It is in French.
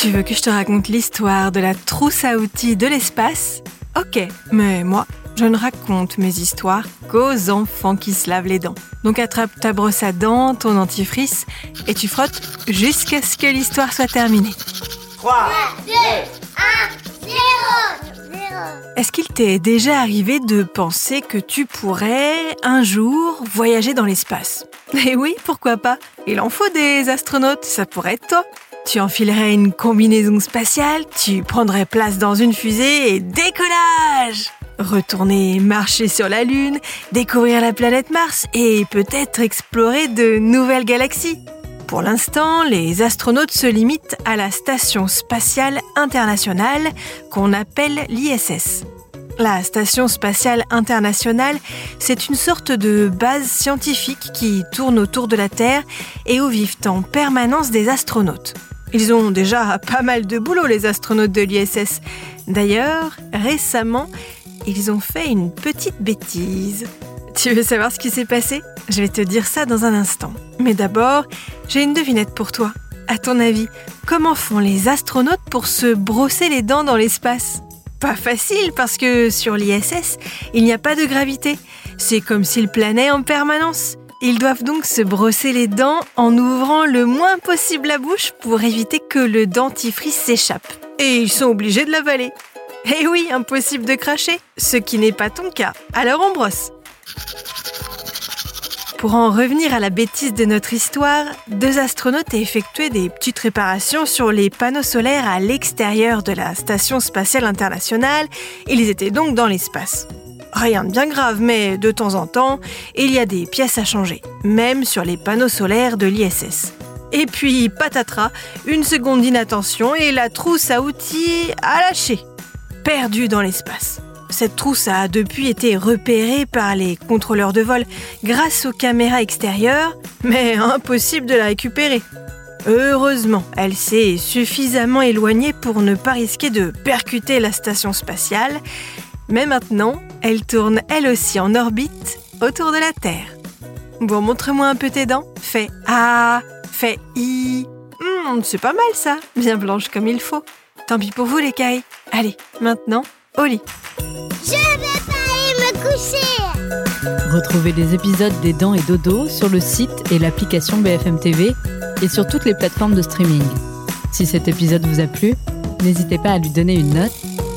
Tu veux que je te raconte l'histoire de la trousse à outils de l'espace? Ok, mais moi, je ne raconte mes histoires qu'aux enfants qui se lavent les dents. Donc attrape ta brosse à dents, ton dentifrice, et tu frottes jusqu'à ce que l'histoire soit terminée. 3, 2, 1, 0 Est-ce qu'il t'est déjà arrivé de penser que tu pourrais, un jour, voyager dans l'espace? Eh oui, pourquoi pas? Il en faut des astronautes, ça pourrait être toi. Tu enfilerais une combinaison spatiale, tu prendrais place dans une fusée et décollage Retourner marcher sur la Lune, découvrir la planète Mars et peut-être explorer de nouvelles galaxies. Pour l'instant, les astronautes se limitent à la Station spatiale internationale qu'on appelle l'ISS. La Station spatiale internationale, c'est une sorte de base scientifique qui tourne autour de la Terre et où vivent en permanence des astronautes. Ils ont déjà pas mal de boulot, les astronautes de l'ISS. D'ailleurs, récemment, ils ont fait une petite bêtise. Tu veux savoir ce qui s'est passé? Je vais te dire ça dans un instant. Mais d'abord, j'ai une devinette pour toi. À ton avis, comment font les astronautes pour se brosser les dents dans l'espace? Pas facile parce que sur l'ISS, il n'y a pas de gravité. C'est comme s'ils planaient en permanence. Ils doivent donc se brosser les dents en ouvrant le moins possible la bouche pour éviter que le dentifrice s'échappe. Et ils sont obligés de l'avaler. Eh oui, impossible de cracher, ce qui n'est pas ton cas. Alors on brosse. Pour en revenir à la bêtise de notre histoire, deux astronautes effectuaient des petites réparations sur les panneaux solaires à l'extérieur de la Station spatiale internationale. Ils étaient donc dans l'espace. Rien de bien grave, mais de temps en temps, il y a des pièces à changer, même sur les panneaux solaires de l'ISS. Et puis, patatras, une seconde d'inattention et la trousse à outils a lâché, perdue dans l'espace. Cette trousse a depuis été repérée par les contrôleurs de vol grâce aux caméras extérieures, mais impossible de la récupérer. Heureusement, elle s'est suffisamment éloignée pour ne pas risquer de percuter la station spatiale, mais maintenant, elle tourne elle aussi en orbite autour de la Terre. Bon, montre-moi un peu tes dents. Fais A, fais I. Hmm, c'est pas mal ça, bien blanche comme il faut. Tant pis pour vous les cailles. Allez, maintenant, au lit. Je vais pas aller me coucher Retrouvez les épisodes des Dents et Dodo sur le site et l'application BFM TV et sur toutes les plateformes de streaming. Si cet épisode vous a plu, n'hésitez pas à lui donner une note,